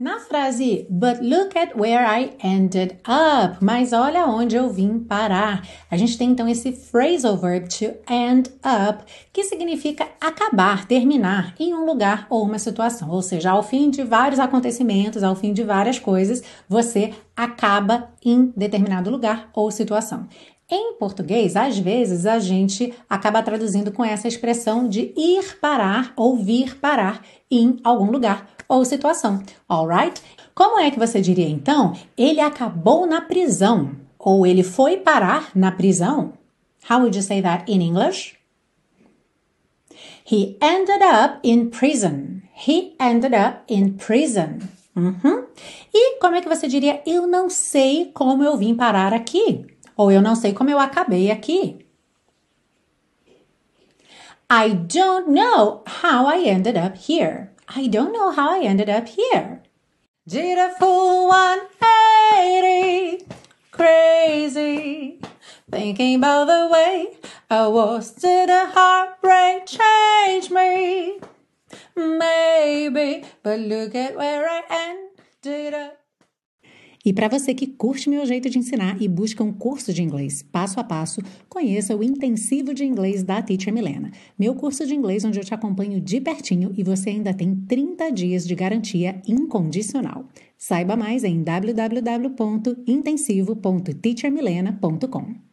Na frase But look at where I ended up, mas olha onde eu vim parar. A gente tem então esse phrasal verb to end up, que significa acabar, terminar em um lugar ou uma situação. Ou seja, ao fim de vários acontecimentos, ao fim de várias coisas, você acaba em determinado lugar ou situação. Em português, às vezes a gente acaba traduzindo com essa expressão de ir parar ou vir parar em algum lugar ou situação, alright? Como é que você diria então? Ele acabou na prisão ou ele foi parar na prisão? How would you say that in English? He ended up in prison. He ended up in prison. Uhum. E como é que você diria? Eu não sei como eu vim parar aqui. Ou eu não sei como eu acabei aqui. I don't know how I ended up here. I don't know how I ended up here. Did a full 180, crazy, thinking about the way I was. Did a heartbreak change me? Maybe, but look at where I ended up. E para você que curte meu jeito de ensinar e busca um curso de inglês passo a passo, conheça o Intensivo de Inglês da Teacher Milena, meu curso de inglês onde eu te acompanho de pertinho e você ainda tem 30 dias de garantia incondicional. Saiba mais em www.intensivo.teachermilena.com.